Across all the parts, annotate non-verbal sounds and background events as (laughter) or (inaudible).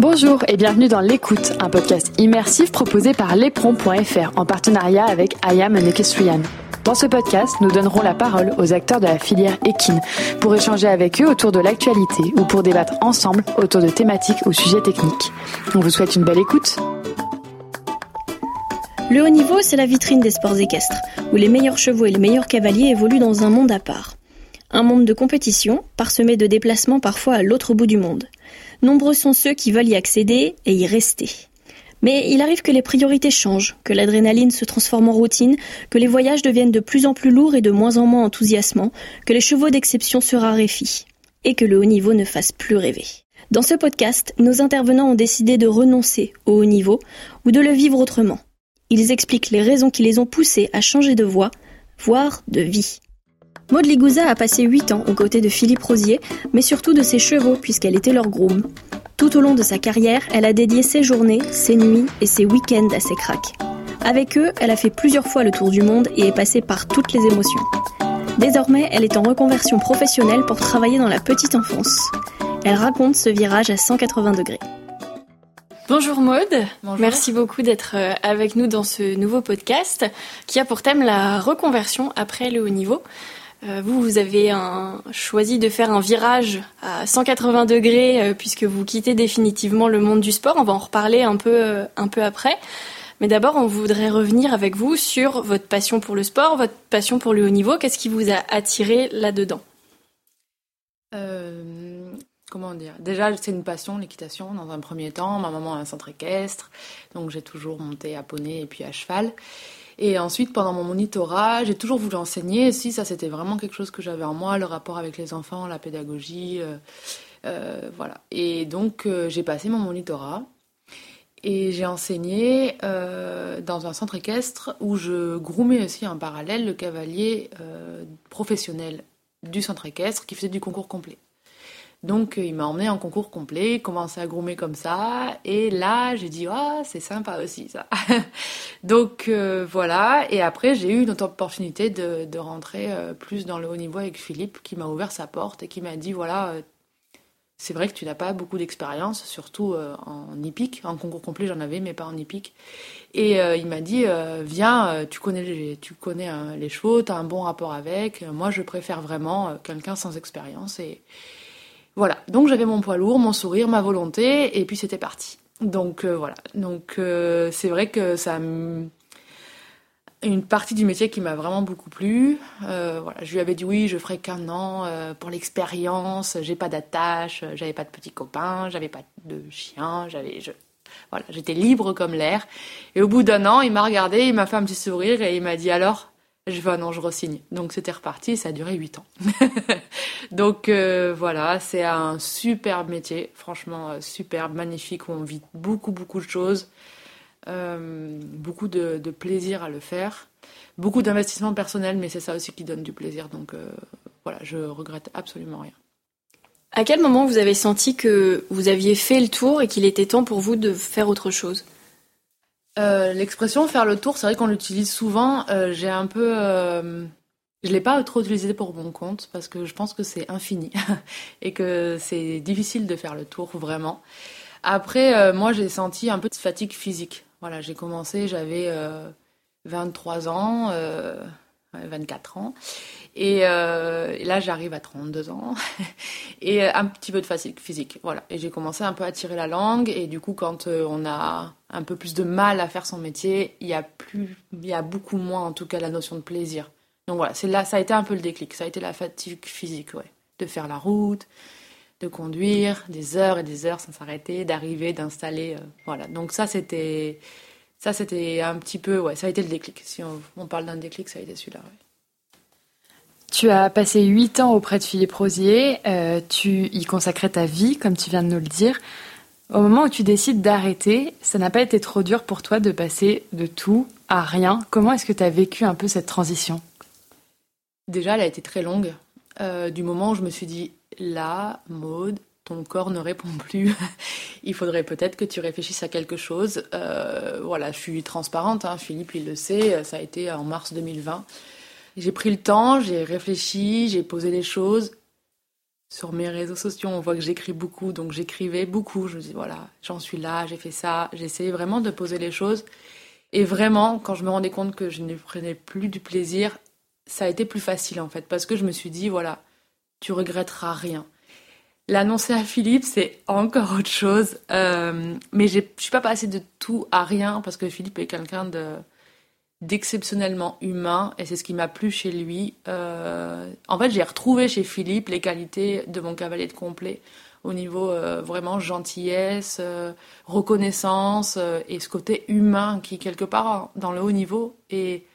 Bonjour et bienvenue dans L'écoute, un podcast immersif proposé par Lépron.fr en partenariat avec Ayam Nekestrian. Dans ce podcast, nous donnerons la parole aux acteurs de la filière équine pour échanger avec eux autour de l'actualité ou pour débattre ensemble autour de thématiques ou sujets techniques. On vous souhaite une belle écoute. Le haut niveau, c'est la vitrine des sports équestres, où les meilleurs chevaux et les meilleurs cavaliers évoluent dans un monde à part. Un monde de compétition, parsemé de déplacements parfois à l'autre bout du monde. Nombreux sont ceux qui veulent y accéder et y rester. Mais il arrive que les priorités changent, que l'adrénaline se transforme en routine, que les voyages deviennent de plus en plus lourds et de moins en moins enthousiasmants, que les chevaux d'exception se raréfient, et que le haut niveau ne fasse plus rêver. Dans ce podcast, nos intervenants ont décidé de renoncer au haut niveau ou de le vivre autrement. Ils expliquent les raisons qui les ont poussés à changer de voie, voire de vie. Maud Ligouza a passé 8 ans aux côtés de Philippe Rosier, mais surtout de ses chevaux puisqu'elle était leur groom. Tout au long de sa carrière, elle a dédié ses journées, ses nuits et ses week-ends à ses cracks. Avec eux, elle a fait plusieurs fois le tour du monde et est passée par toutes les émotions. Désormais, elle est en reconversion professionnelle pour travailler dans la petite enfance. Elle raconte ce virage à 180 degrés. Bonjour Maude, merci beaucoup d'être euh, avec nous dans ce nouveau podcast qui a pour thème la reconversion après le haut niveau. Euh, vous, vous avez choisi de faire un virage à 180 degrés euh, puisque vous quittez définitivement le monde du sport. On va en reparler un peu, euh, un peu après. Mais d'abord, on voudrait revenir avec vous sur votre passion pour le sport, votre passion pour le haut niveau. Qu'est-ce qui vous a attiré là-dedans? Comment dire? Déjà, c'est une passion, l'équitation, dans un premier temps. Ma maman a un centre équestre, donc j'ai toujours monté à poney et puis à cheval. Et ensuite, pendant mon monitorat, j'ai toujours voulu enseigner. Si, ça, c'était vraiment quelque chose que j'avais en moi, le rapport avec les enfants, la pédagogie. Euh, euh, voilà. Et donc, euh, j'ai passé mon monitorat. Et j'ai enseigné dans un centre équestre où je groumais aussi en parallèle le cavalier professionnel du centre équestre qui faisait du concours complet. Donc euh, il m'a emmené en concours complet, commencé à groomer comme ça, et là j'ai dit ah c'est sympa aussi ça. (laughs) Donc euh, voilà, et après j'ai eu une autre opportunité de, rentrer euh, plus dans le haut niveau avec Philippe qui m'a ouvert sa porte et qui m'a dit voilà c'est vrai que tu n'as pas beaucoup d'expérience, surtout en hippique. En concours complet, j'en avais, mais pas en hippique. Et il m'a dit, viens, tu connais les, tu connais les chevaux, tu as un bon rapport avec. Moi, je préfère vraiment quelqu'un sans expérience. Et, voilà, donc j'avais mon poids lourd, mon sourire, ma volonté, et puis c'était parti. Donc euh, voilà, donc euh, c'est vrai que ça une partie du métier qui m'a vraiment beaucoup plu. Euh, voilà, je lui avais dit oui, je ferai qu'un an pour l'expérience. J'ai pas d'attache, j'avais pas de petits copains, j'avais pas de chien, j'avais, voilà, j'étais libre comme l'air. Et au bout d'un an, il m'a regardé, il m'a fait un petit sourire et il m'a dit alors, je vais un an, je re-signe. Donc c'était reparti, ça a duré 8 ans. (laughs) Donc euh, voilà, c'est un super métier, franchement euh, super, magnifique, où on vit beaucoup, beaucoup de choses, euh, beaucoup de, plaisir à le faire, beaucoup d'investissement personnel, mais c'est ça aussi qui donne du plaisir. Donc voilà, je regrette absolument rien. À quel moment vous avez senti que vous aviez fait le tour et qu'il était temps pour vous de faire autre chose? Euh, l'expression faire le tour, c'est vrai qu'on l'utilise souvent. Euh, j'ai un peu. Euh, je ne l'ai pas trop utilisé pour mon compte parce que je pense que c'est infini (laughs) et que c'est difficile de faire le tour vraiment. Après, moi, j'ai senti un peu de fatigue physique. Voilà, j'ai commencé, j'avais 23 ans, 24 ans. Euh, et, là, j'arrive à 32 ans. (laughs) et un petit peu de fatigue physique. Voilà. Et j'ai commencé un peu à tirer la langue. Et du coup, quand euh, on a un peu plus de mal à faire son métier, il y a, plus, il y a beaucoup moins, en tout cas, la notion de plaisir. Donc voilà, là, ça a été un peu le déclic. Ça a été la fatigue physique, ouais. De faire la route, de conduire des heures et des heures sans s'arrêter, d'arriver, d'installer. Euh, voilà. Donc ça, c'était. Ça, c'était un petit peu, ouais, ça a été le déclic. Si on, parle d'un déclic, ça a été celui-là. Ouais. Tu as passé huit ans auprès de Philippe Rosier, euh, tu y consacrais ta vie, comme tu viens de nous le dire. Au moment où tu décides d'arrêter, ça n'a pas été trop dur pour toi de passer de tout à rien. Comment est-ce que tu as vécu un peu cette transition? Déjà, elle a été très longue. Euh, du moment où je me suis dit, là, Maude, ton corps ne répond plus. (laughs) il faudrait peut-être que tu réfléchisses à quelque chose. Euh, voilà, je suis transparente, hein. Philippe, il le sait, ça a été en mars 2020. J'ai pris le temps, j'ai réfléchi, j'ai posé les choses. sur mes réseaux sociaux, on voit que j'écris beaucoup, donc j'écrivais beaucoup. Je me dis, voilà, j'en suis là, j'ai fait ça. J'essayais vraiment de poser les choses. Et vraiment, quand je me rendais compte que je ne prenais plus du plaisir, ça a été plus facile en fait, parce que je me suis dit, voilà, tu regretteras rien. L'annoncer à Philippe, c'est encore autre chose. Euh, mais je suis pas passée de tout à rien, parce que Philippe est quelqu'un de d'exceptionnellement humain et c'est ce qui m'a plu chez lui. Euh, en fait, j'ai retrouvé chez Philippe les qualités de mon cavalier de complet au niveau euh, vraiment gentillesse, reconnaissance et ce côté humain qui quelque part dans le haut niveau est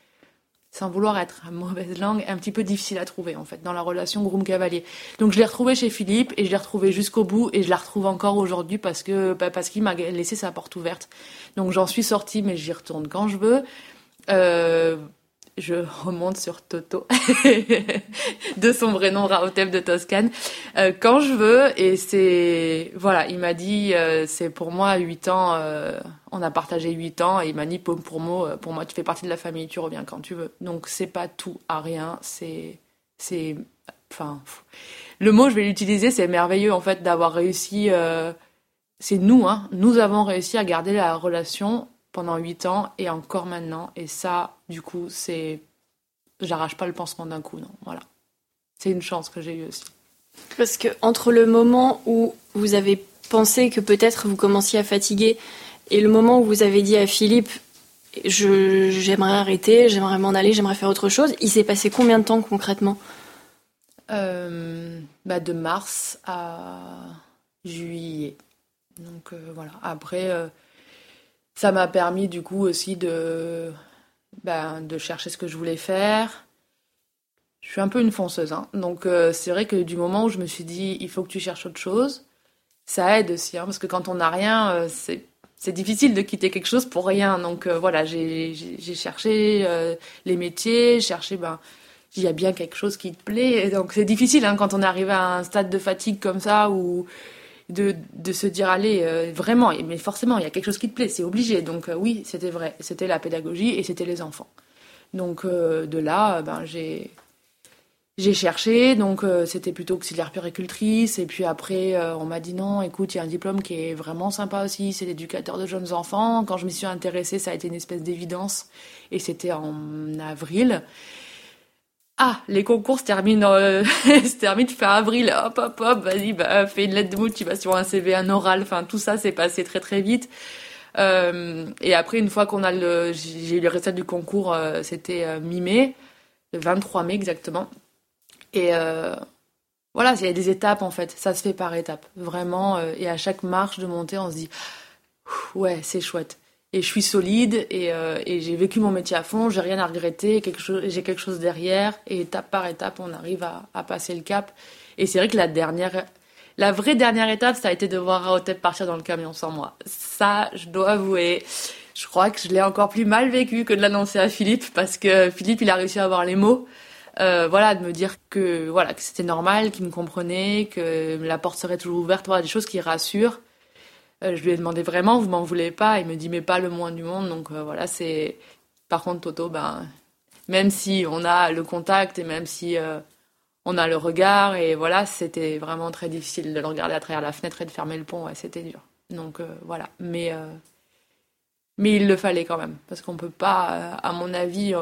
sans vouloir être à mauvaise langue, un petit peu difficile à trouver en fait dans la relation groom-cavalier. Donc je l'ai retrouvé chez Philippe et je l'ai retrouvé jusqu'au bout et je la retrouve encore aujourd'hui parce que bah, parce qu'il m'a laissé sa porte ouverte. Donc j'en suis sortie mais j'y retourne quand je veux. Euh, je remonte sur Toto, (laughs) de son vrai nom Rahotep de Toscane, euh, quand je veux. Et c'est voilà, il m'a dit euh, c'est pour moi 8 ans. Euh, on a partagé 8 ans et il m'a dit pour, pour mot, pour moi tu fais partie de la famille, tu reviens quand tu veux. Donc c'est pas tout à rien, c'est c'est enfin le mot je vais l'utiliser, c'est merveilleux en fait d'avoir réussi. c'est nous, hein, nous avons réussi à garder la relation pendant huit ans et encore maintenant. Et ça, du coup, c'est. J'arrache pas le pansement d'un coup, non. Voilà. C'est une chance que j'ai eue aussi. Parce que entre le moment où vous avez pensé que peut-être vous commenciez à fatiguer et le moment où vous avez dit à Philippe je, j'aimerais arrêter, j'aimerais m'en aller, j'aimerais faire autre chose, il s'est passé combien de temps concrètement? Euh, bah De mars à juillet. Donc euh, voilà. Après, euh, ça m'a permis du coup aussi de, ben, de chercher ce que je voulais faire. Je suis un peu une fonceuse, hein. donc euh, c'est vrai que du moment où je me suis dit il faut que tu cherches autre chose, ça aide aussi, hein, parce que quand on n'a rien, euh, c'est difficile de quitter quelque chose pour rien. Donc euh, voilà, j'ai cherché les métiers, cherché ben il y a bien quelque chose qui te plaît. donc c'est difficile hein, quand on arrive à un stade de fatigue comme ça où de, de se dire allez euh, vraiment mais forcément il y a quelque chose qui te plaît c'est obligé. Donc euh, oui c'était vrai c'était la pédagogie et c'était les enfants. Donc euh, de là ben j'ai j'ai cherché. Donc c'était plutôt auxiliaire puricultrice et puis après on m'a dit non écoute il y a un diplôme qui est vraiment sympa aussi c'est l'éducateur de jeunes enfants. Quand je m'y suis intéressée ça a été une espèce d'évidence. Et c'était en avril ah, les concours se terminent, euh, (laughs) se fin avril. Hop, hop, hop, vas-y, bah, fais une lettre de motivation, un CV, un oral. Enfin, tout ça s'est passé très, très vite. Euh, et après, une fois qu'on a le, j'ai eu le résultat du concours, euh, c'était mi-mai, le 23 mai exactement. Et voilà, il y a des étapes en fait. Ça se fait par étapes, vraiment. et à chaque marche de montée, on se dit, ouais, c'est chouette et je suis solide et, euh, et j'ai vécu mon métier à fond, j'ai rien à regretter, j'ai quelque chose derrière et étape par étape on arrive à, à passer le cap. Et c'est vrai que la dernière, la vraie dernière étape, ça a été de voir Raotep partir dans le camion sans moi. Ça, je dois avouer, je crois que je l'ai encore plus mal vécu que de l'annoncer à Philippe parce que Philippe il a réussi à avoir les mots. Euh, voilà, de me dire que voilà que c'était normal, qu'il me comprenait, que la porte serait toujours ouverte, voilà, des choses qui rassurent. Euh, je lui ai demandé vraiment, vous m'en voulez pas? Il me dit, mais pas le moins du monde. Donc euh, voilà, c'est. Par contre, Toto, ben, même si on a le contact et même si euh, on a le regard, et voilà, c'était vraiment très difficile de le regarder à travers la fenêtre et de fermer le pont, c'était dur. Donc voilà, mais, mais il le fallait quand même, parce qu'on peut pas, à mon avis,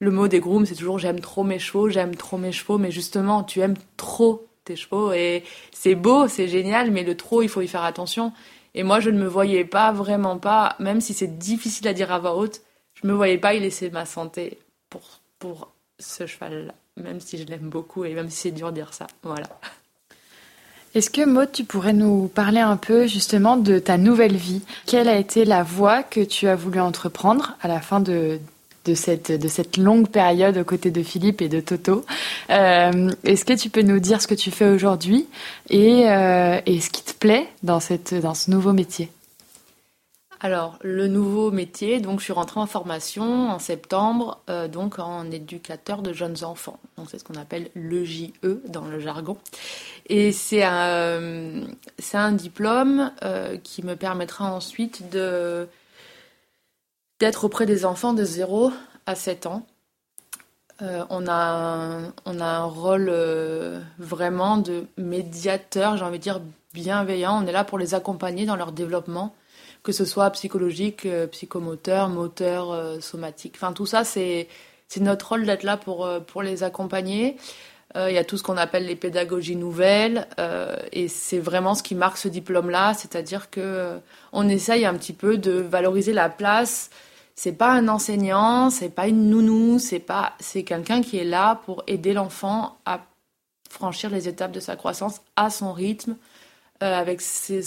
le mot des grooms, c'est toujours j'aime trop mes chevaux, j'aime trop mes chevaux, mais justement, tu aimes trop chevaux. Et c'est beau, c'est génial, mais le trop, il faut y faire attention. Et moi, je ne me voyais pas, vraiment pas, même si c'est difficile à dire à voix haute, je me voyais pas y laisser ma santé pour, pour ce cheval-là, même si je l'aime beaucoup et même si c'est dur de dire ça. Voilà. Est-ce que Maud, tu pourrais nous parler un peu justement de ta nouvelle vie? Quelle a été la voie que tu as voulu entreprendre à la fin de, de cette, de cette longue période aux côtés de Philippe et de Toto. Euh, est-ce que tu peux nous dire ce que tu fais aujourd'hui et, euh, et, ce qui te plaît dans, cette, dans ce nouveau métier? Alors, le nouveau métier, donc je suis rentrée en formation en septembre, euh, donc en éducateur de jeunes enfants. Donc c'est ce qu'on appelle le JE dans le jargon. Et c'est un, c'est un diplôme qui me permettra ensuite de d'être auprès des enfants de 0 à 7 ans. on, a un, on a un rôle vraiment de médiateur, j'ai envie de dire bienveillant. On est là pour les accompagner dans leur développement, que ce soit psychologique, psychomoteur, moteur, somatique. Enfin, tout ça, c'est notre rôle d'être là pour, pour les accompagner. Euh, il y a tout ce qu'on appelle les pédagogies nouvelles, euh, et c'est vraiment ce qui marque ce diplôme-là, c'est-à-dire que euh, on essaye un petit peu de valoriser la place. C'est pas un enseignant, c'est pas une nounou, c'est pas, c'est quelqu'un qui est là pour aider l'enfant à franchir les étapes de sa croissance à son rythme, avec ses,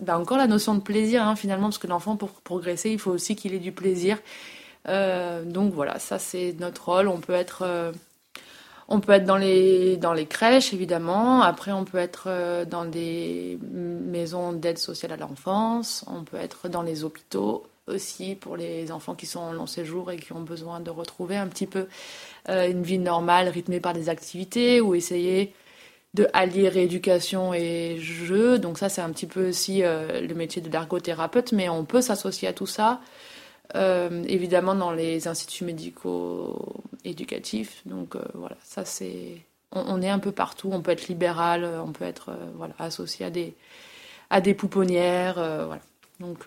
ben encore la notion de plaisir hein, finalement, parce que l'enfant pour progresser, il faut aussi qu'il ait du plaisir. donc voilà, ça c'est notre rôle. On peut être on peut être dans les, dans les crèches, évidemment. Après, on peut être euh, dans des maisons d'aide sociale à l'enfance. On peut être dans les hôpitaux aussi pour les enfants qui sont en long séjour et qui ont besoin de retrouver un petit peu euh, une vie normale rythmée par des activités ou essayer de allier rééducation et jeu. Donc ça, c'est un petit peu aussi euh, le métier de l'ergothérapeute, mais on peut s'associer à tout ça. Euh, évidemment dans les instituts médicaux éducatifs. Donc voilà, ça c'est. On, est un peu partout. On peut être libéral, on peut être voilà associé à des à des pouponnières, voilà. Donc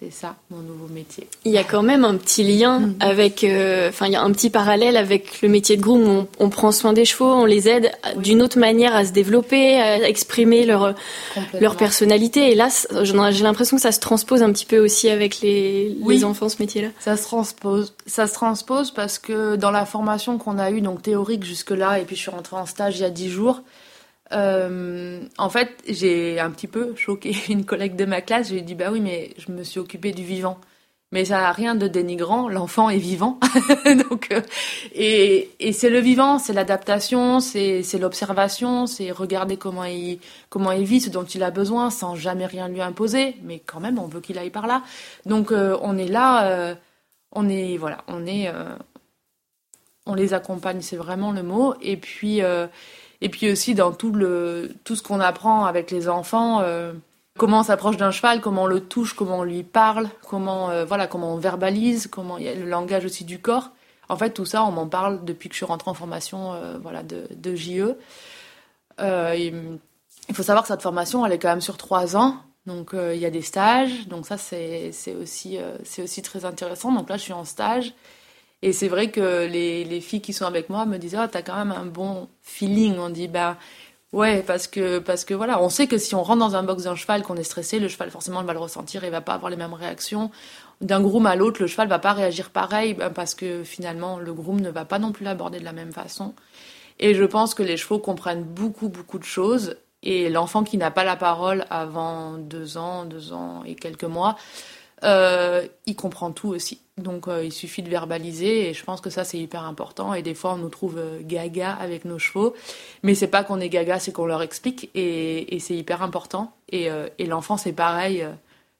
c'est ça, mon nouveau métier. Il y a quand même un petit lien mm. avec, euh, enfin, il y a un petit parallèle avec le métier de groom. On, prend soin des chevaux, on les aide d'une autre manière à se développer, à exprimer leur, leur personnalité. Et là, j'ai l'impression que ça se transpose un petit peu aussi avec les, les enfants, ce métier-là. Ça se transpose. Ça se transpose parce que dans la formation qu'on a eue, donc théorique jusque-là, et puis je suis rentrée en stage il y a dix jours, euh, en fait, j'ai un petit peu choqué (laughs) une collègue de ma classe. J'ai dit bah oui, mais je me suis occupée du vivant. Mais ça n'a rien de dénigrant. L'enfant est vivant, (laughs) donc euh, et, c'est le vivant, c'est l'adaptation, c'est l'observation, c'est regarder comment il vit, ce dont il a besoin, sans jamais rien lui imposer. Mais quand même, on veut qu'il aille par là. Donc euh, on est là, on est voilà, on est on les accompagne, c'est vraiment le mot. Et puis et puis aussi dans tout, le, tout ce qu'on apprend avec les enfants, euh, comment on s'approche d'un cheval, comment on le touche, comment on lui parle, comment, euh, voilà, comment on verbalise, comment il y a le langage aussi du corps. En fait, tout ça, on m'en parle depuis que je suis rentrée en formation euh, voilà, de, de JE. il faut savoir que cette formation, elle est quand même sur trois ans. Donc, il y a des stages. Donc, ça, c'est aussi, c'est aussi très intéressant. Donc là, je suis en stage. Et c'est vrai que les, les, filles qui sont avec moi me disent Ah, t'as quand même un bon feeling. On dit Bah, ouais, parce que, parce que voilà, on sait que si on rentre dans un box d'un cheval, qu'on est stressé, le cheval forcément va le ressentir et va pas avoir les mêmes réactions. D'un groom à l'autre, le cheval va pas réagir pareil ben, parce que finalement, le groom ne va pas non plus l'aborder de la même façon. Et je pense que les chevaux comprennent beaucoup, beaucoup de choses. Et l'enfant qui n'a pas la parole avant deux ans, deux ans et quelques mois, euh, il comprend tout aussi. Donc euh, il suffit de verbaliser et je pense que ça c'est hyper important. Et des fois on nous trouve euh, gaga avec nos chevaux, mais c'est pas qu'on est gaga, c'est qu'on leur explique et, c'est hyper important. Et, l'enfant c'est pareil.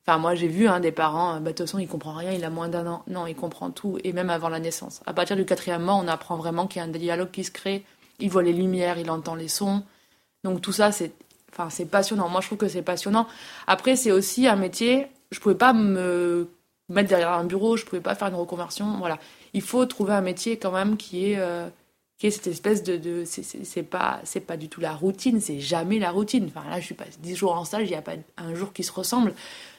Enfin moi j'ai vu hein, des parents, bah, de toute façon il comprend rien, il a moins d'un an. Non, il comprend tout et même avant la naissance. À partir du quatrième mois, on apprend vraiment qu'il y a un dialogue qui se crée. Il voit les lumières, il entend les sons. Donc tout ça c'est, enfin c'est passionnant. Moi je trouve que c'est passionnant. Après c'est aussi un métier je pouvais pas me mettre derrière un bureau, je pouvais pas faire une reconversion. Voilà, il faut trouver un métier quand même qui est euh, qui est cette espèce de, de c'est pas c'est pas du tout la routine, c'est jamais la routine. Enfin là, je suis pas 10 jours en stage, il n'y a pas un jour qui se ressemble.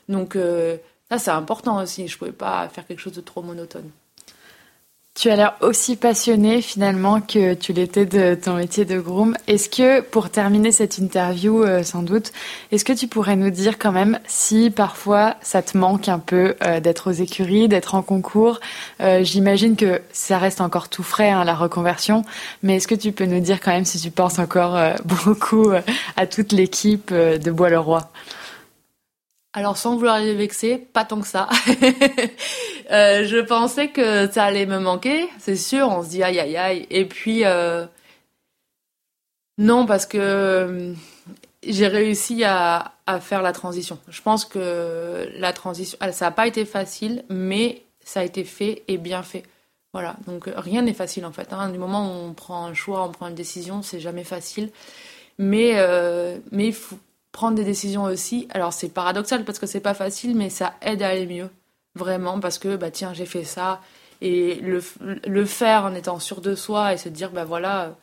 Donc euh, ça c'est important aussi. Je pouvais pas faire quelque chose de trop monotone. Tu as l'air aussi passionné finalement que tu l'étais de ton métier de groom. Est-ce que, pour terminer cette interview euh, sans doute, est-ce que tu pourrais nous dire quand même si parfois ça te manque un peu euh, d'être aux écuries, d'être en concours? Euh, J'imagine que ça reste encore tout frais, hein, la reconversion, mais est-ce que tu peux nous dire quand même si tu penses encore (laughs) beaucoup à toute l'équipe de Bois-le-Roi? Alors sans vouloir les vexer, pas tant que ça. (laughs) euh, je pensais que ça allait me manquer, c'est sûr. On se dit aïe aïe aïe. Et puis euh, non parce que euh, j'ai réussi à, faire la transition. Je pense que la transition, ça n'a pas été facile, mais ça a été fait et bien fait. Voilà. Donc rien n'est facile en fait. Hein. Du moment où on prend un choix, on prend une décision, c'est jamais facile. Mais mais il faut prendre des décisions aussi. Alors c'est paradoxal parce que c'est pas facile, mais ça aide à aller mieux, vraiment, parce que bah tiens j'ai fait ça Et le, le faire en étant sûr de soi et se dire, bah voilà,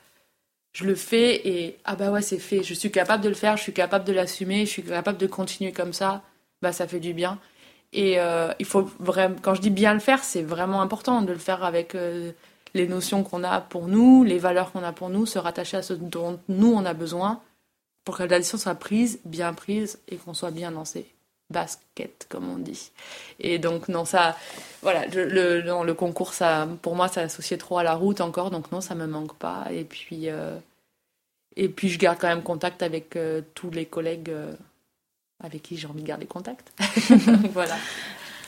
je le fais et ah bah ouais, c'est fait. Je suis capable de le faire, je suis capable de l'assumer, je suis capable de continuer comme ça. Bah ça fait du bien. Et euh, il faut vraiment, quand je dis bien le faire, c'est vraiment important de le faire avec euh, les notions qu'on a pour nous, les valeurs qu'on a pour nous, se rattacher à ce dont nous on a besoin pour que la décision soit prise, bien prise et qu'on soit bien lancé basket, comme on dit. Et donc, non, ça, voilà, le, le concours, ça, pour moi, ça associé trop à la route encore, donc non, ça me manque pas. Et puis, euh, et puis je garde quand même contact avec euh, tous les collègues euh, avec qui j'ai envie de garder contact. (laughs) voilà.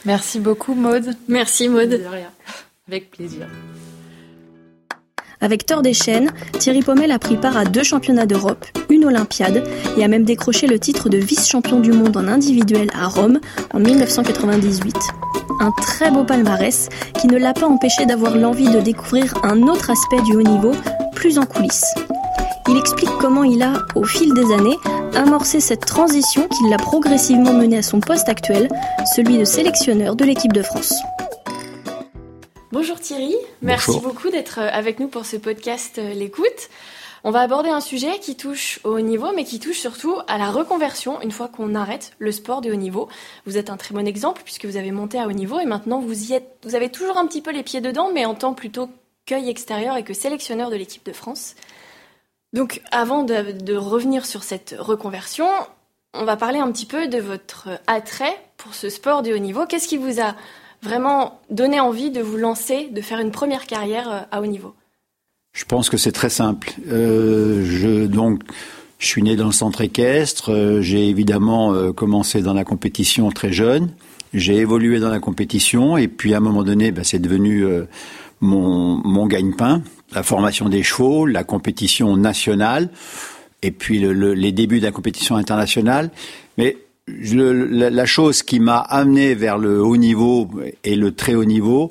Merci beaucoup, Maude. Merci, Maude. De rien. Avec plaisir. Avec Thor Deschênes, Thierry Pommel a pris part à deux championnats d'Europe, une Olympiade, et a même décroché le titre de vice-champion du monde en individuel à Rome en 1998. Un très beau palmarès qui ne l'a pas empêché d'avoir l'envie de découvrir un autre aspect du haut niveau, plus en coulisses. Il explique comment il a, au fil des années, amorcé cette transition qui l'a progressivement mené à son poste actuel, celui de sélectionneur de l'équipe de France. Bonjour Thierry, merci beaucoup d'être euh, avec nous pour ce podcast euh, L'écoute. On va aborder un sujet qui touche au haut niveau, mais qui touche surtout à la reconversion une fois qu'on arrête le sport de haut niveau. Vous êtes un très bon exemple puisque vous avez monté à haut niveau et maintenant vous y êtes, vous avez toujours un petit peu les pieds dedans, mais en tant plutôt qu'œil extérieur et que sélectionneur de l'équipe de France. Donc, avant de, de, revenir sur cette reconversion, on va parler un petit peu de votre attrait pour ce sport de haut niveau. Qu'est-ce qui vous a vraiment donné envie de vous lancer, de faire une première carrière euh, à haut niveau Je pense que c'est très simple. Euh, je, donc, je suis né dans le centre équestre. Euh, j'ai évidemment commencé dans la compétition très jeune. J'ai évolué dans la compétition et puis à un moment donné, ben, c'est devenu mon, mon gagne-pain. La formation des chevaux, la compétition nationale et puis le, le, les débuts de la compétition internationale. Mais la, chose qui m'a amené vers le haut niveau et le très haut niveau,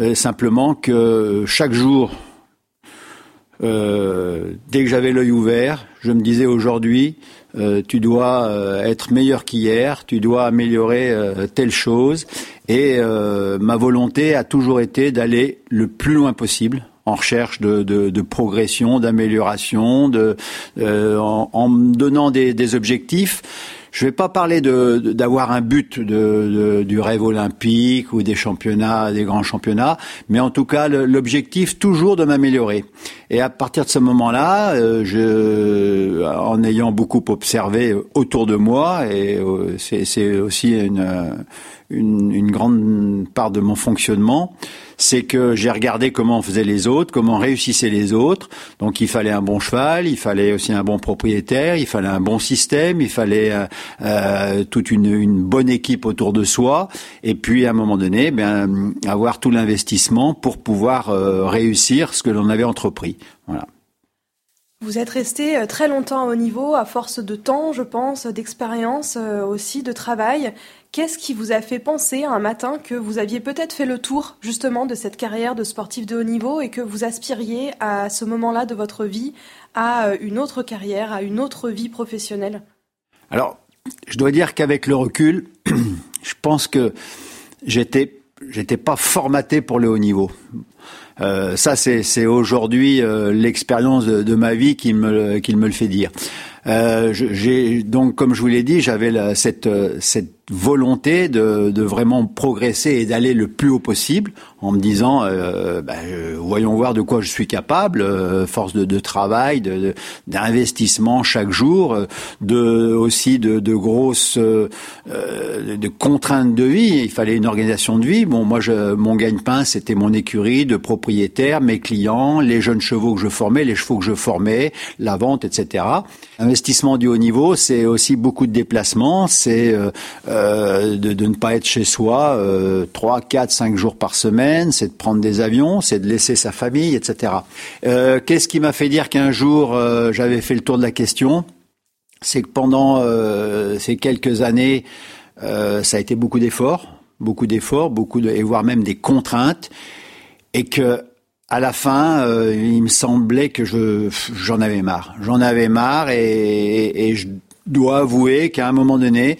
euh, simplement que chaque jour, euh, dès que j'avais l'œil ouvert, je me disais aujourd'hui, euh, tu dois être meilleur qu'hier, tu dois améliorer telle chose. Et ma volonté a toujours été d'aller le plus loin possible en recherche de, progression, d'amélioration, en, me donnant des objectifs. Je ne vais pas parler d'avoir un but de, du rêve olympique ou des championnats, des grands championnats, mais en tout cas l'objectif toujours de m'améliorer. Et à partir de ce moment-là, euh, en ayant beaucoup observé autour de moi, et euh, c'est aussi une, une, une, grande part de mon fonctionnement, c'est que j'ai regardé comment faisaient les autres, comment réussissaient les autres. Donc il fallait un bon cheval, il fallait aussi un bon propriétaire, il fallait un bon système, il fallait euh, euh toute une, une, bonne équipe autour de soi, et puis à un moment donné, ben, avoir tout l'investissement pour pouvoir euh, réussir ce que l'on avait entrepris. Voilà. Vous êtes resté euh, très longtemps au niveau, à force de temps, je pense, d'expérience aussi, de travail. Qu'est-ce qui vous a fait penser un matin que vous aviez peut-être fait le tour justement de cette carrière de sportif de haut niveau et que vous aspiriez à ce moment-là de votre vie à euh, une autre carrière, à une autre vie professionnelle? Alors, je dois dire qu'avec le recul, (clears throat) je pense que j'étais j'étais pas formaté pour le haut niveau. Euh, ça, c'est aujourd'hui euh, l'expérience de, ma vie qui qui me le fait dire. Euh, j'ai donc, comme je vous l'ai dit, j'avais cette, cette volonté de, de, vraiment progresser et d'aller le plus haut possible en me disant euh, bah, voyons voir de quoi je suis capable euh, force de, de travail de d'investissement chaque jour de aussi de, de grosses euh, de contraintes de vie. Il fallait une organisation de vie. Bon moi je mon gagne-pain c'était mon écurie de propriétaires mes clients les jeunes chevaux que je formais les chevaux que je formais la vente etc investissement du haut niveau c'est aussi beaucoup de déplacements c'est euh, euh, de, ne pas être chez soi euh, 3, 4, 5 jours par semaine, c'est de prendre des avions, c'est de laisser sa famille, etc. Euh, Qu'est-ce qui m'a fait dire qu'un jour j'avais fait le tour de la question? C'est que pendant ces quelques années, ça a été beaucoup d'efforts, beaucoup d'efforts, beaucoup et voire même des contraintes, et que à la fin, euh, il me semblait que je j'en avais marre. J'en avais marre et, et, je dois avouer qu'à un moment donné,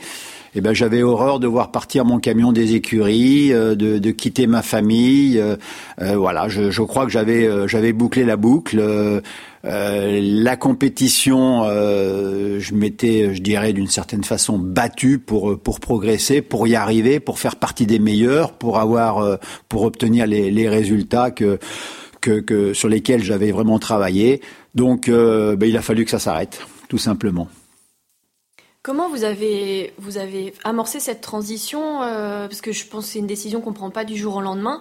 eh ben j'avais horreur de voir partir mon camion des écuries, de, de, quitter ma famille. voilà, je, je, crois que j'avais j'avais bouclé la boucle. Euh, la compétition, euh, je m'étais, je dirais, d'une certaine façon battu pour pour progresser, pour y arriver, pour faire partie des meilleurs, pour avoir, euh, pour obtenir les, les résultats que, que, sur lesquels j'avais vraiment travaillé. Donc, ben, il a fallu que ça s'arrête, tout simplement. Comment vous avez, vous avez amorcé cette transition Parce que je pense que c'est une décision qu'on ne prend pas du jour au lendemain.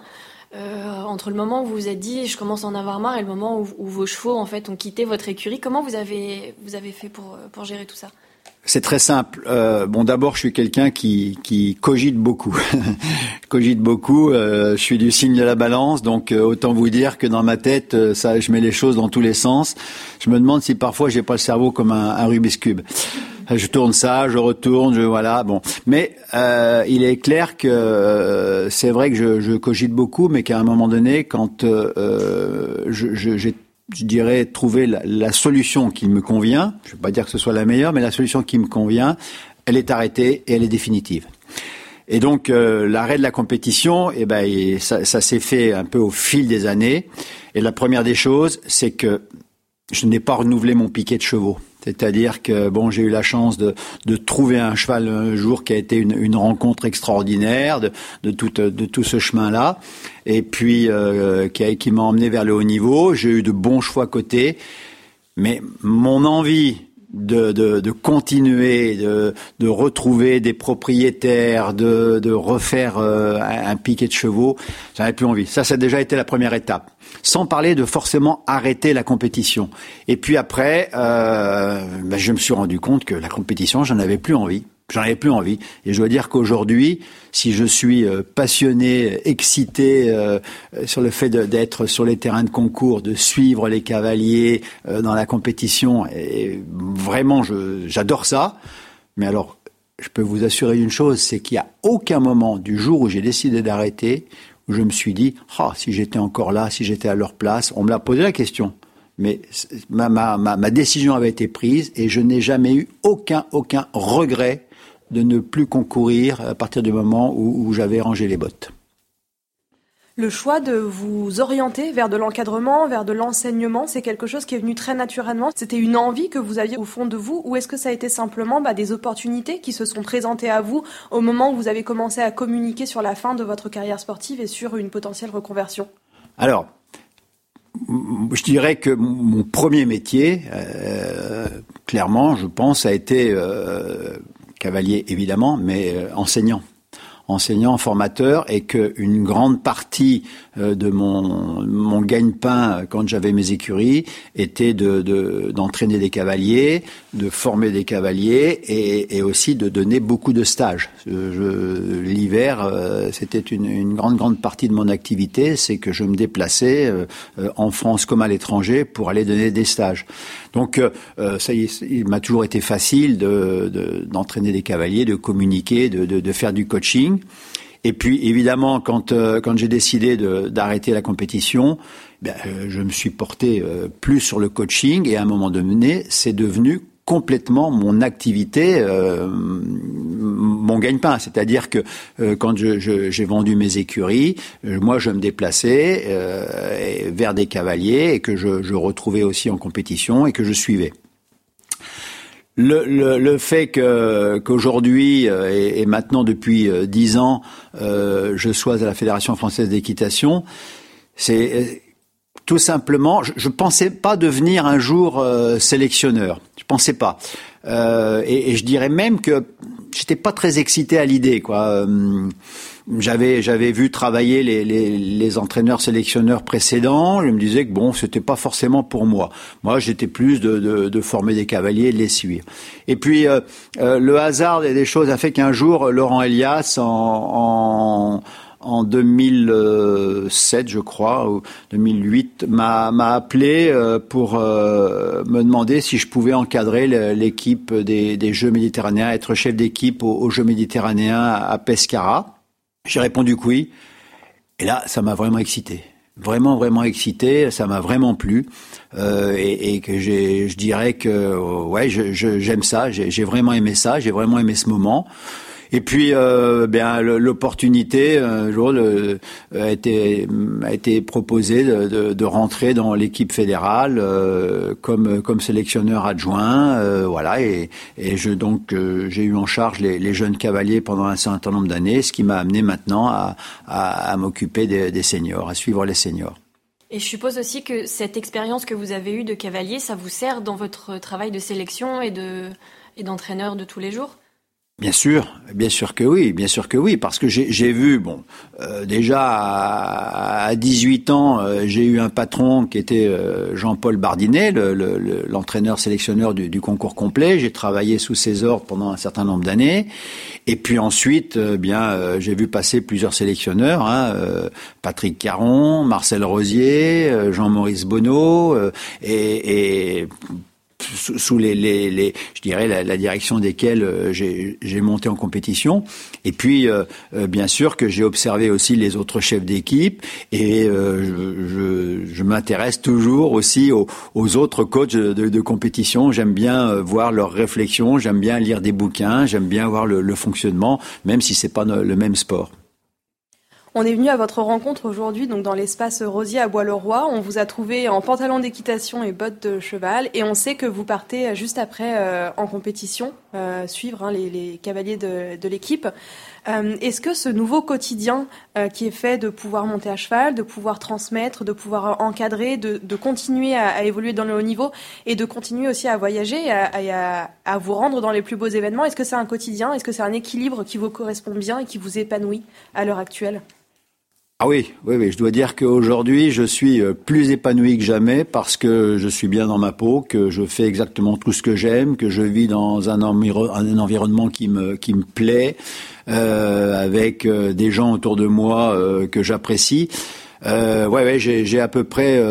Euh, entre le moment où vous vous êtes dit je commence à en avoir marre et le moment où, vos chevaux en fait ont quitté votre écurie, comment vous avez vous avez fait pour pour gérer tout ça? C'est très simple. Euh, bon, d'abord, je suis quelqu'un qui, qui cogite beaucoup. (laughs) cogite beaucoup. Euh, je suis du signe de la balance, donc euh, autant vous dire que dans ma tête, euh, ça, je mets les choses dans tous les sens. Je me demande si parfois j'ai pas le cerveau comme un, un Rubik's cube je tourne ça, je retourne, je voilà. Bon, mais euh, il est clair que euh, c'est vrai que je, je, cogite beaucoup, mais qu'à un moment donné, quand euh, je, je, j'ai je dirais trouver la, la, solution qui me convient. Je ne vais pas dire que ce soit la meilleure, mais la solution qui me convient, elle est arrêtée et elle est définitive. Et donc euh, l'arrêt de la compétition, eh ben, ça, ça s'est fait un peu au fil des années. Et la première des choses, c'est que je n'ai pas renouvelé mon piquet de chevaux. C'est-à-dire que bon, j'ai eu la chance de, de, trouver un cheval un jour qui a été une, rencontre extraordinaire de, de, tout, de tout ce chemin-là, et puis euh, qui, qui m'a emmené vers le haut niveau. J'ai eu de bons choix côté, mais mon envie de, de, de, continuer, de, de, retrouver des propriétaires, de, refaire euh, un, piquet de chevaux, j'en avais plus envie. Ça, ça a déjà été la première étape. Sans parler de forcément arrêter la compétition. Et puis après, euh, ben, je me suis rendu compte que la compétition, j'en avais plus envie. J'en avais plus envie. Et je dois dire qu'aujourd'hui, si je suis euh, passionné, excité euh, sur le fait d'être sur les terrains de concours, de suivre les cavaliers euh, dans la compétition, et vraiment, j'adore ça. Mais alors, je peux vous assurer une chose, c'est qu'il n'y a aucun moment du jour où j'ai décidé d'arrêter où je me suis dit, ah, si j'étais encore là, si j'étais à leur place, on me l'a posé la question. Mais ma, ma, ma décision avait été prise et je n'ai jamais eu aucun, aucun regret de ne plus concourir à partir du moment où, j'avais rangé les bottes. Le choix de vous orienter vers de l'encadrement, vers de l'enseignement, c'est quelque chose qui est venu très naturellement. C'était une envie que vous aviez au fond de vous, ou est-ce que ça a été simplement bah, des opportunités qui se sont présentées à vous au moment où vous avez commencé à communiquer sur la fin de votre carrière sportive et sur une potentielle reconversion? Alors, je dirais que mon premier métier, euh, clairement, je pense, a été euh, cavalier évidemment, mais euh, enseignant enseignant, formateur, et qu'une grande partie euh, de mon, mon gagne-pain quand j'avais mes écuries était de, d'entraîner des cavaliers, de former des cavaliers et, et aussi de donner beaucoup de stages. Je, l'hiver, euh, c'était une, une, grande grande partie de mon activité, c'est que je me déplaçais euh, en France comme à l'étranger pour aller donner des stages. Donc ça, il, il m'a toujours été facile de, d'entraîner des cavaliers, de communiquer, de, de, de faire du coaching. Et puis évidemment, quand, euh, quand j'ai décidé d'arrêter la compétition, ben, euh, je me suis porté euh, plus sur le coaching et à un moment donné, c'est devenu complètement mon activité, mon gagne-pain. C'est-à-dire que quand j'ai vendu mes écuries, moi je me déplaçais vers des cavaliers et que je retrouvais aussi en compétition et que je suivais. Le, le, le, fait que qu'aujourd'hui euh, et, maintenant depuis euh, dix ans, euh, je sois à la Fédération française d'équitation, c'est tout simplement, je, ne pensais pas devenir un jour sélectionneur. Je pensais pas. Et, et, je dirais même que j'étais pas très excité à l'idée, quoi j'avais j'avais vu travailler les, les, les, entraîneurs sélectionneurs précédents. Je me disais que bon, c'était pas forcément pour moi. Moi, j'étais plus de, de, de, former des cavaliers et de les suivre. Et puis euh, euh, le hasard des choses a fait qu'un jour, Laurent Elias en, en en 2007, je crois, ou 2008, m'a, appelé euh, pour me demander si je pouvais encadrer l'équipe des, des Jeux méditerranéens, être chef d'équipe aux, Jeux méditerranéens à Pescara. J'ai répondu que oui. Et là, ça m'a vraiment excité. Vraiment, vraiment excité. Ça m'a vraiment plu. Euh, et, et, que j'ai, je dirais que ouais, je, j'aime ça. J'ai, vraiment aimé ça. J'ai vraiment aimé ce moment. Et puis, euh, bien, l'opportunité un jour le, a été a été proposée de, de, de rentrer dans l'équipe fédérale euh, comme comme sélectionneur adjoint, euh, voilà. Et, et je donc euh, j'ai eu en charge les, les, jeunes cavaliers pendant un certain nombre d'années, ce qui m'a amené maintenant à, à, à m'occuper des, des seniors, à suivre les seniors. Et je suppose aussi que cette expérience que vous avez eue de cavalier, ça vous sert dans votre travail de sélection et de et d'entraîneur de tous les jours? Bien sûr, bien sûr que oui, bien sûr que oui, parce que j'ai vu, bon, euh, déjà à, 18 ans, euh, j'ai eu un patron qui était euh, Jean-Paul Bardinet, l'entraîneur le, sélectionneur du, du, concours complet. J'ai travaillé sous ses ordres pendant un certain nombre d'années, et puis ensuite, bien, j'ai vu passer plusieurs sélectionneurs, hein, Patrick Caron, Marcel Rosier, Jean-Maurice Bonneau, et, et sous les, les, les, je dirais la, la direction desquels euh, j'ai monté en compétition. Et puis euh, euh, bien sûr que j'ai observé aussi les autres chefs d'équipe et je, je, je m'intéresse toujours aussi aux, aux autres coachs de, de compétition. J'aime bien voir leurs réflexions j'aime bien lire des bouquins j'aime bien voir le, le fonctionnement même si c'est pas le même sport on est venu à votre rencontre aujourd'hui, donc dans l'espace Rosier à Bois-le-Roi. On vous a trouvé en pantalon d'équitation et bottes de cheval, et on sait que vous partez juste après euh, en compétition, euh, suivre hein, les, cavaliers de, l'équipe. Euh, est-ce que ce nouveau quotidien qui est fait de pouvoir monter à cheval, de pouvoir transmettre, de pouvoir encadrer, de, continuer à, évoluer dans le haut niveau et de continuer aussi à voyager à vous rendre dans les plus beaux événements, est-ce que c'est un quotidien Est-ce que c'est un équilibre qui vous correspond bien et qui vous épanouit à l'heure actuelle? Ah oui, oui, oui. Je dois dire qu'aujourd'hui, je suis euh, plus épanoui que jamais parce que je suis bien dans ma peau, que je fais exactement tout ce que j'aime, que je vis dans un, environnement qui me, qui me plaît, euh, avec euh, des gens autour de moi que j'apprécie. Euh, ouais, ouais, j'ai à peu près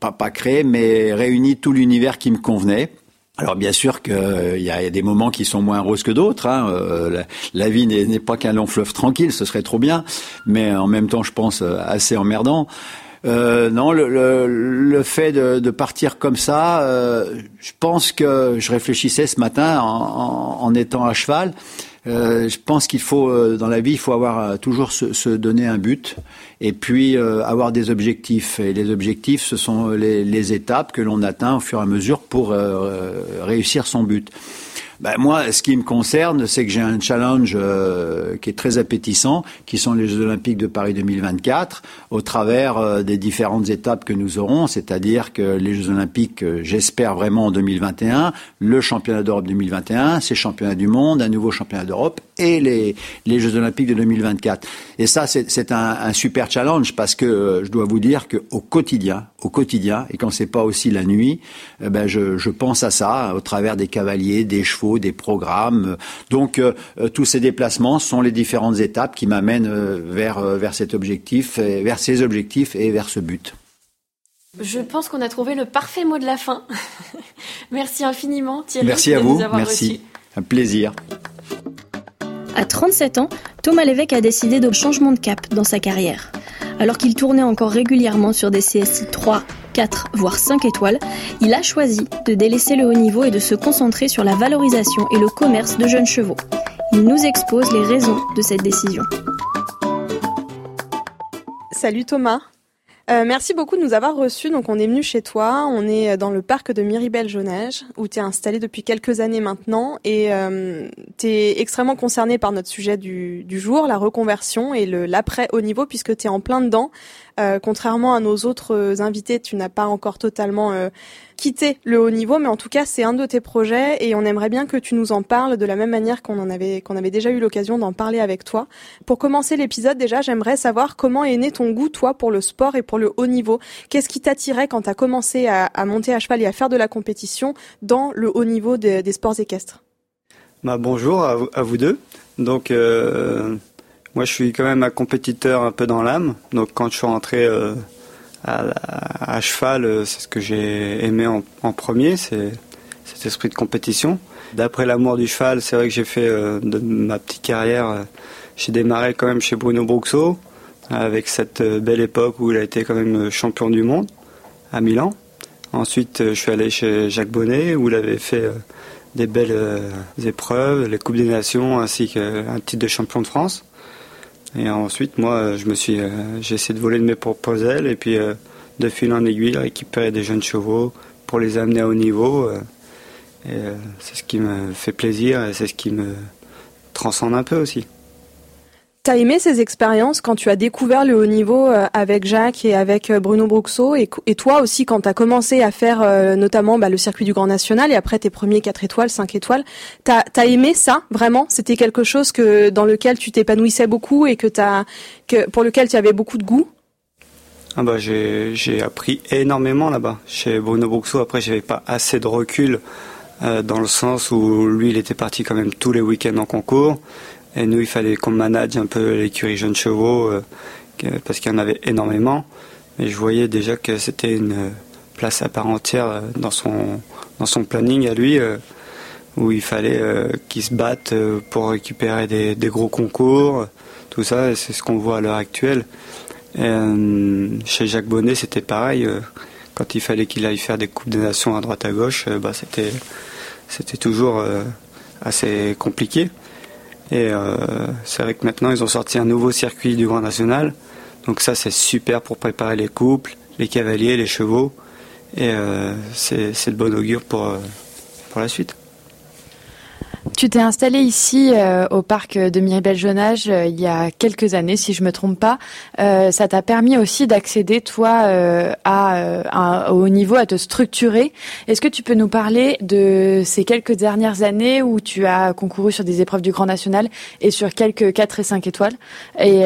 pas, pas créé, mais réuni tout l'univers qui me convenait. Alors bien sûr qu'il euh, y, a des moments qui sont moins roses que d'autres. Hein. Euh, la, vie n'est pas qu'un long fleuve tranquille, ce serait trop bien, mais en même temps, je pense euh, assez emmerdant. Euh, non, le, le, le fait de, partir comme ça, je pense que je réfléchissais ce matin en, en, en étant à cheval. Euh, je pense qu'il faut, euh, dans la vie, il faut avoir euh, toujours se, donner un but et puis avoir des objectifs. Et les objectifs, ce sont les, les étapes que l'on atteint au fur et à mesure pour réussir son but. Ben moi, ce qui me concerne, c'est que j'ai un challenge euh, qui est très appétissant, qui sont les Jeux Olympiques de Paris 2024, au travers euh, des différentes étapes que nous aurons, c'est-à-dire que les Jeux Olympiques, euh, j'espère vraiment en 2021, le championnat d'Europe 2021, ces championnats du monde, un nouveau championnat d'Europe et les, les Jeux Olympiques de 2024. Et ça, c'est un, un, super challenge parce que je dois vous dire qu'au quotidien, au quotidien, et quand c'est pas aussi la nuit, ben je, je pense à ça au travers des cavaliers, des chevaux des programmes. Donc euh, euh, tous ces déplacements sont les différentes étapes qui m'amènent euh, vers, vers cet objectif, vers ces objectifs et vers ce but. Je pense qu'on a trouvé le parfait mot de la fin. (laughs) Merci infiniment Thierry. Merci à vous, merci. Un plaisir. À 37 ans, Thomas Lévesque a décidé de changement de cap dans sa carrière. Alors qu'il tournait encore régulièrement sur des CSI 3, 4, voire 5 étoiles, il a choisi de délaisser le haut niveau et de se concentrer sur la valorisation et le commerce de jeunes chevaux. Il nous expose les raisons de cette décision. Salut Thomas. Euh, merci beaucoup de nous avoir reçus. Donc, on est venu chez toi. On est dans le parc de Miribel-Jonage, où tu es installé depuis quelques années maintenant. Et euh, tu es extrêmement concerné par notre sujet du, jour, la reconversion et l'après haut niveau, puisque tu es en plein dedans. Euh, contrairement à nos autres euh, invités, tu n'as pas encore totalement euh, quitté le haut niveau, mais en tout cas, c'est un de tes projets et on aimerait bien que tu nous en parles de la même manière qu'on en avait qu'on avait déjà eu l'occasion d'en parler avec toi. Pour commencer l'épisode, déjà, j'aimerais savoir comment est né ton goût, toi, pour le sport et pour le haut niveau. Qu'est-ce qui t'attirait quand tu as commencé à, monter à cheval et à faire de la compétition dans le haut niveau des sports équestres? Bah, Bonjour à vous, deux. Donc, moi, je suis quand même un compétiteur un peu dans l'âme. Donc, quand je suis rentré euh, à, cheval, euh, c'est ce que j'ai aimé en, premier, c'est cet esprit de compétition. D'après l'amour du cheval, c'est vrai que j'ai fait euh, de ma petite carrière. j'ai démarré quand même chez Bruno Bruxo, avec cette belle époque où il a été quand même champion du monde à Milan. Ensuite, je suis allé chez Jacques Bonnet, où il avait fait des belles épreuves, les Coupes des Nations ainsi qu'un titre de champion de France. Et ensuite, moi, je me suis, j'ai essayé de voler de mes propres ailes et puis de fil en aiguille, récupérer des jeunes chevaux pour les amener à haut niveau. Et c'est ce qui me fait plaisir et c'est ce qui me transcende un peu aussi. T'as aimé ces expériences quand tu as découvert le haut niveau euh, avec Jacques et avec euh, Bruno Bruxo et, toi aussi quand tu as commencé à faire euh, notamment bah, le circuit du Grand National et après tes premiers 4 étoiles, 5 étoiles. T'as as aimé ça vraiment? C'était quelque chose que dans lequel tu t'épanouissais beaucoup et que, as, que pour lequel tu avais beaucoup de goût? Ah bah j'ai appris énormément là-bas. Chez Bruno Bruxo, après j'avais pas assez de recul dans le sens où lui il était parti quand même tous les week-ends en concours. Et nous, il fallait qu'on manage un peu l'écurie jeunes chevaux, euh, parce qu'il y en avait énormément. Mais je voyais déjà que c'était une place à part entière euh, dans son, dans son planning à lui, euh, où il fallait qu'il se batte pour récupérer des, des, gros concours, tout ça, et c'est ce qu'on voit à l'heure actuelle. chez Jacques Bonnet, c'était pareil. quand il fallait qu'il aille faire des coupes de nations à droite à gauche, bah, c'était, c'était toujours assez compliqué. Et euh, c'est vrai que maintenant, ils ont sorti un nouveau circuit du Grand National. Donc ça, c'est super pour préparer les couples, les cavaliers, les chevaux. Et euh, c'est de bon augure pour, euh, pour la suite. Tu t'es installé ici euh, au parc de Miribel-Jonage euh, il y a quelques années, si je me trompe pas. Euh, ça t'a permis aussi d'accéder, toi, à, au haut niveau, à te structurer. Est-ce que tu peux nous parler de ces quelques dernières années où tu as concouru sur des épreuves du Grand National et sur quelques 4 et 5 étoiles et,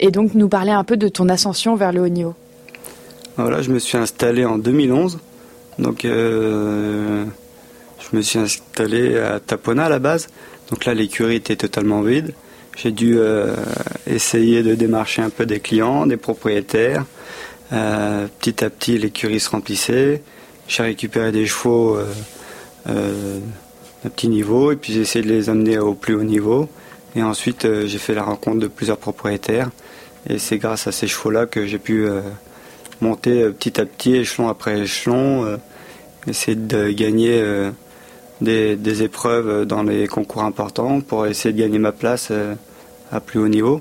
et donc nous parler un peu de ton ascension vers le haut niveau? Voilà, je me suis installé en 2011. Donc je me suis installé à Tapona à la base. Donc là, l'écurie était totalement vide. J'ai dû euh, essayer de démarcher un peu des clients, des propriétaires. Euh, petit à petit, l'écurie se remplissait. J'ai récupéré des chevaux euh, d'un petit niveau et puis j'ai essayé de les amener au plus haut niveau. Et ensuite, j'ai fait la rencontre de plusieurs propriétaires. Et c'est grâce à ces chevaux-là que j'ai pu monter petit à petit, échelon après échelon, essayer de gagner des, épreuves dans les concours importants pour essayer de gagner ma place euh, à plus haut niveau.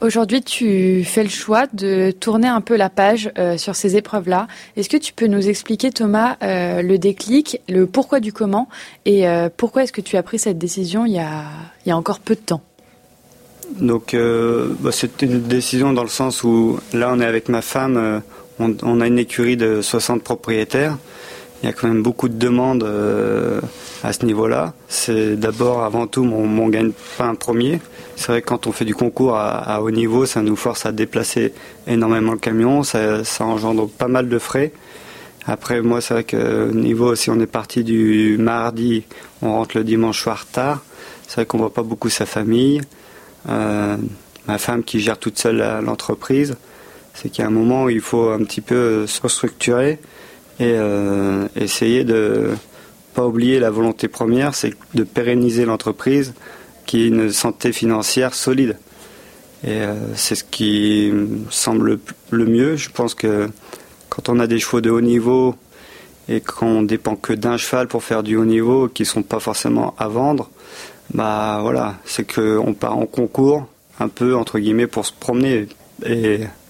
Aujourd'hui, tu fais le choix de tourner un peu la page euh, sur ces épreuves-là. Est-ce que tu peux nous expliquer, Thomas, euh, le déclic, le pourquoi du comment et pourquoi est-ce que tu as pris cette décision il y a, il y a encore peu de temps? Donc, bah, c'est une décision dans le sens où là, on est avec ma femme, on, on, a une écurie de 60 propriétaires il y a quand même beaucoup de demandes euh, à ce niveau-là. C'est d'abord, avant tout, mon, mon gagne-pain premier. C'est vrai que quand on fait du concours à, haut niveau, ça nous force à déplacer énormément le camion, ça, engendre pas mal de frais. Après, moi, c'est vrai que niveau, si on est parti du mardi, on rentre le dimanche soir tard. C'est vrai qu'on voit pas beaucoup sa famille. Euh, ma femme qui gère toute seule l'entreprise, c'est qu'il y a un moment où il faut un petit peu se restructurer et euh, essayer de pas oublier la volonté première, c'est de pérenniser l'entreprise qui ait une santé financière solide. Et euh, c'est ce qui semble le mieux. Je pense que quand on a des chevaux de haut niveau et qu'on dépend que d'un cheval pour faire du haut niveau, qui sont pas forcément à vendre, bah voilà, c'est qu'on part en concours un peu entre guillemets pour se promener.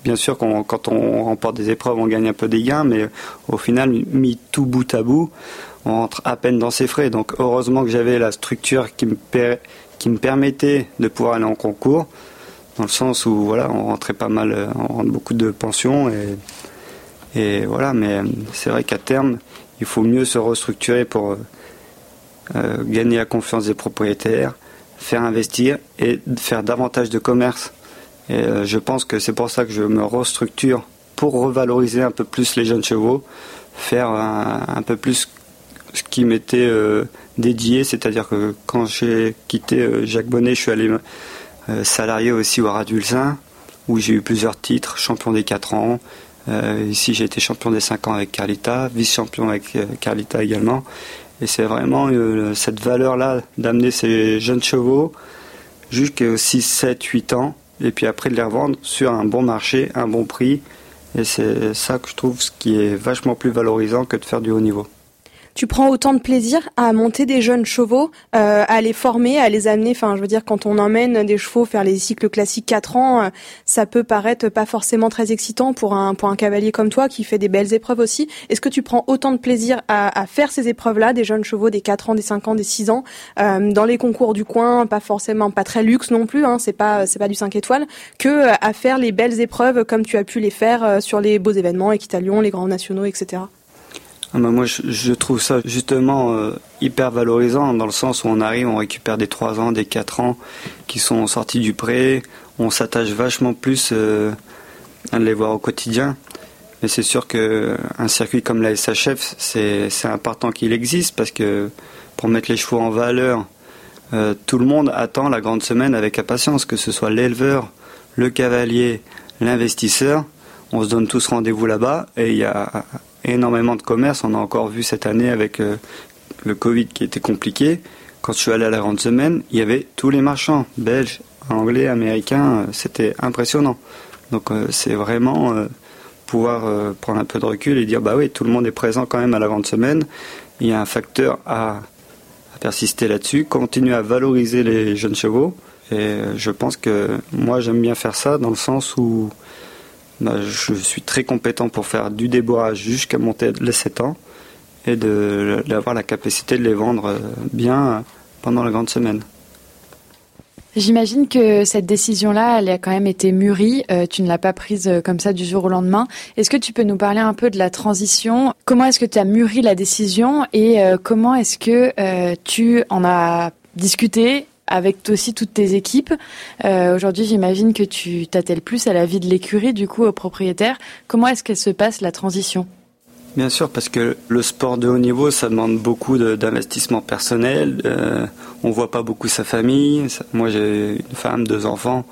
Bien sûr, quand on remporte des épreuves, on gagne un peu des gains, mais au final, mis tout bout à bout, on rentre à peine dans ses frais. Donc, heureusement que j'avais la structure qui me, permettait de pouvoir aller en concours, dans le sens où voilà, on rentrait pas mal, on rentre beaucoup de pensions et, voilà. Mais c'est vrai qu'à terme, il faut mieux se restructurer pour euh, gagner la confiance des propriétaires, faire investir et faire davantage de commerce et euh, je pense que c'est pour ça que je me restructure pour revaloriser un peu plus les jeunes chevaux, faire un, peu plus ce qui m'était euh, dédié, c'est-à-dire que quand j'ai quitté euh, Jacques Bonnet, je suis allé salarié aussi au Radulzin, où j'ai eu plusieurs titres, champion des 4 ans. ici, j'ai été champion des 5 ans avec Carlita, vice-champion avec Carlita également. Et c'est vraiment cette valeur-là d'amener ces jeunes chevaux jusqu'à 6, 7, 8 ans et puis après de les revendre sur un bon marché, un bon prix. Et c'est ça que je trouve ce qui est vachement plus valorisant que de faire du haut niveau. Tu prends autant de plaisir à monter des jeunes chevaux, euh, à les former, à les amener. Enfin, je veux dire, quand on emmène des chevaux faire les cycles classiques 4 ans, euh, ça peut paraître pas forcément très excitant pour un pour un cavalier comme toi qui fait des belles épreuves aussi. Est-ce que tu prends autant de plaisir à, à faire ces épreuves-là, des jeunes chevaux, des 4 ans, des 5 ans, des 6 ans, euh, dans les concours du coin, pas forcément pas très luxe non plus, hein, c'est pas c'est pas du 5 étoiles, que euh, à faire les belles épreuves comme tu as pu les faire sur les beaux événements, Équitalion, les grands nationaux, etc. Ah bah moi, je, trouve ça justement euh, hyper valorisant dans le sens où on arrive, on récupère des 3 ans, des 4 ans qui sont sortis du pré. On s'attache vachement plus euh, à les voir au quotidien. Mais c'est sûr qu'un circuit comme la SHF, c'est important qu'il existe parce que pour mettre les chevaux en valeur, euh, tout le monde attend la grande semaine avec impatience, que ce soit l'éleveur, le cavalier, l'investisseur. On se donne tous rendez-vous là-bas et il y a énormément de commerce. On a encore vu cette année avec euh, le Covid qui était compliqué. Quand je suis allé à la grande semaine, il y avait tous les marchands, belges, anglais, américains. Euh, c'était impressionnant. Donc euh, c'est vraiment pouvoir prendre un peu de recul et dire bah oui, tout le monde est présent quand même à la grande semaine. Il y a un facteur à, à persister là-dessus, continuer à valoriser les jeunes chevaux. Et je pense que moi j'aime bien faire ça dans le sens où je suis très compétent pour faire du débourrage jusqu'à monter les 7 ans et d'avoir la capacité de les vendre euh, bien pendant la grande semaine. J'imagine que cette décision-là, elle a quand même été mûrie. Euh, tu ne l'as pas prise euh, comme ça du jour au lendemain. Est-ce que tu peux nous parler un peu de la transition? Comment est-ce que tu as mûri la décision et comment est-ce que tu en as discuté avec aussi toutes tes équipes. Euh, aujourd'hui, j'imagine que tu t'attelles plus à la vie de l'écurie, du coup, au propriétaire. Comment est-ce qu'elle se passe, la transition? Bien sûr, parce que le sport de haut niveau, ça demande beaucoup d'investissement personnel. Euh, on voit pas beaucoup sa famille. Moi, j'ai une femme, deux enfants.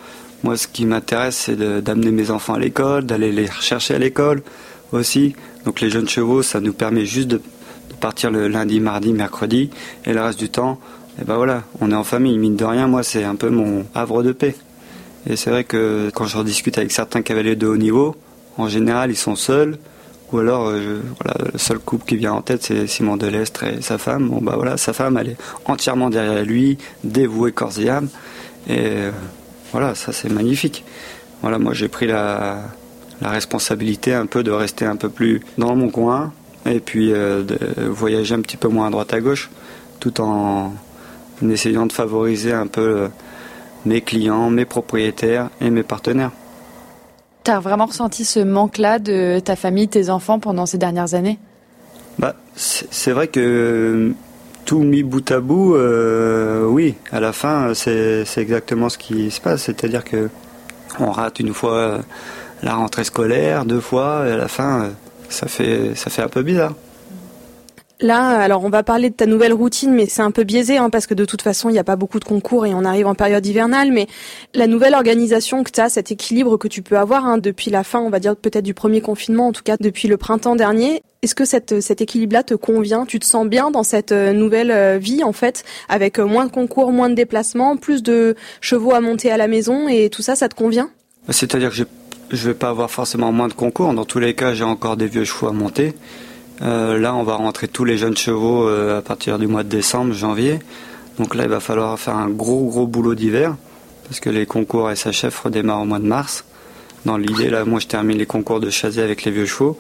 Moi, ce qui m'intéresse, c'est d'amener mes enfants à l'école, d'aller les rechercher à l'école aussi. Donc, les jeunes chevaux, ça nous permet juste de, de partir le lundi, mardi, mercredi, et le reste du temps, et ben voilà, on est en famille. Mine de rien, moi, c'est un peu mon havre de paix. Et c'est vrai que quand je discute avec certains cavaliers de haut niveau, en général, ils sont seuls. Ou alors, euh, voilà, le seul couple qui vient en tête, c'est Simon Delestre et sa femme. Bon, bah voilà, sa femme, elle est entièrement derrière lui, dévouée corps et âme. Et euh, voilà, ça, c'est magnifique. Voilà, moi, j'ai pris la, la responsabilité un peu de rester un peu plus dans mon coin et puis euh, de voyager un petit peu moins à droite à gauche, tout en en essayant de favoriser un peu euh, mes clients, mes propriétaires et mes partenaires. Tu as vraiment ressenti ce manque-là de ta famille, tes enfants pendant ces dernières années? Bah, C'est vrai que euh, tout mis bout à bout, euh, oui, à la fin, c'est exactement ce qui se passe. C'est-à-dire que on rate une fois la rentrée scolaire, deux fois, et à la fin, ça fait, ça fait un peu bizarre. Là, alors on va parler de ta nouvelle routine, mais c'est un peu biaisé hein, parce que de toute façon, il n'y a pas beaucoup de concours et on arrive en période hivernale. Mais la nouvelle organisation que tu as, cet équilibre que tu peux avoir hein, depuis la fin, on va dire peut-être du premier confinement, en tout cas depuis le printemps dernier, est-ce que cet équilibre-là te convient? Tu te sens bien dans cette euh, nouvelle euh, vie, en fait, avec euh, moins de concours, moins de déplacements, plus de chevaux à monter à la maison et tout ça, ça te convient? C'est-à-dire que je ne vais pas avoir forcément moins de concours. Dans tous les cas, j'ai encore des vieux chevaux à monter. Euh, là, on va rentrer tous les jeunes chevaux euh, à partir du mois de décembre, janvier. Donc là, il va falloir faire un gros, gros boulot d'hiver, parce que les concours SHF redémarrent au mois de mars. Dans l'idée, là, moi, je termine les concours de chasé avec les vieux chevaux,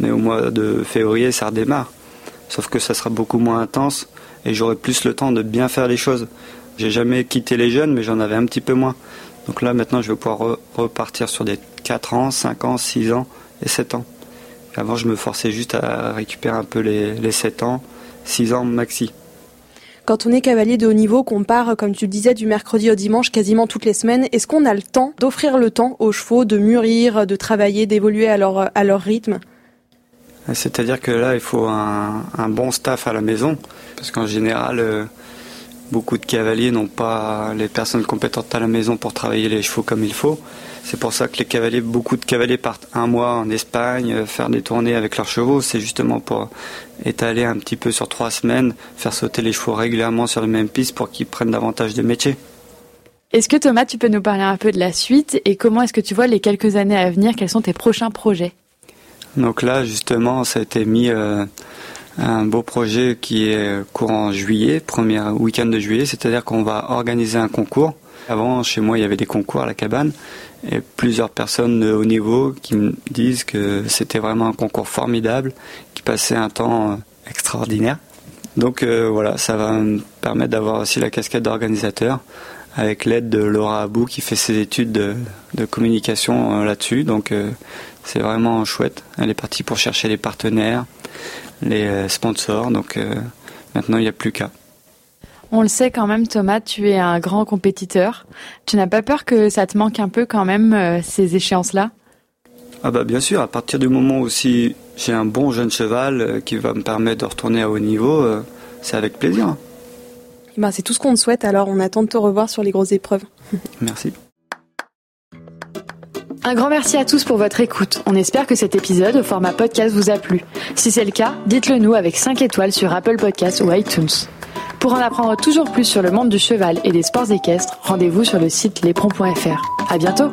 mais au mois de février, ça redémarre. Sauf que ça sera beaucoup moins intense et j'aurai plus le temps de bien faire les choses. J'ai jamais quitté les jeunes, mais j'en avais un petit peu moins. Donc là, maintenant, je vais pouvoir repartir sur des 4 ans, 5 ans, 6 ans et 7 ans. Avant, je me forçais juste à récupérer un peu les, les 7 ans, 6 ans maxi. Quand on est cavalier de haut niveau, qu'on part, comme tu le disais, du mercredi au dimanche quasiment toutes les semaines, est-ce qu'on a le temps d'offrir le temps aux chevaux de mûrir, de travailler, d'évoluer à leur, à leur rythme? C'est-à-dire que là, il faut un, un, bon staff à la maison, parce qu'en général, euh, beaucoup de cavaliers n'ont pas les personnes compétentes à la maison pour travailler les chevaux comme il faut. C'est pour ça que les cavaliers, beaucoup de cavaliers partent un mois en Espagne, euh, faire des tournées avec leurs chevaux. C'est justement pour étaler un petit peu sur trois semaines, faire sauter les chevaux régulièrement sur les mêmes pistes pour qu'ils prennent davantage de métier. Est-ce que Thomas, tu peux nous parler un peu de la suite et comment est-ce que tu vois les quelques années à venir? Quels sont tes prochains projets? Donc là, justement, ça a été mis euh, un beau projet qui est courant juillet, premier week-end de juillet, c'est-à-dire qu'on va organiser un concours. Avant, chez moi, il y avait des concours à la cabane et plusieurs personnes de haut niveau qui me disent que c'était vraiment un concours formidable, qui passait un temps euh, extraordinaire. Donc euh, voilà, ça va me permettre d'avoir aussi la casquette d'organisateur avec l'aide de Laura Abou qui fait ses études de, communication euh, là-dessus. Donc c'est vraiment chouette. Elle est partie pour chercher les partenaires, les sponsors. Donc maintenant il n'y a plus qu'à. On le sait quand même, Thomas, tu es un grand compétiteur. Tu n'as pas peur que ça te manque un peu quand même euh, ces échéances-là? Ah bah bien sûr, à partir du moment où si j'ai un bon jeune cheval euh, qui va me permettre de retourner à haut niveau, euh, c'est avec plaisir. Eh ben, c'est tout ce qu'on te souhaite, alors on attend de te revoir sur les grosses épreuves. (laughs) Merci. Un grand merci à tous pour votre écoute. On espère que cet épisode au format podcast vous a plu. Si c'est le cas, dites-le nous avec 5 étoiles sur Apple Podcasts ou iTunes. Pour en apprendre toujours plus sur le monde du cheval et des sports équestres, rendez-vous sur le site lespron.fr. À bientôt!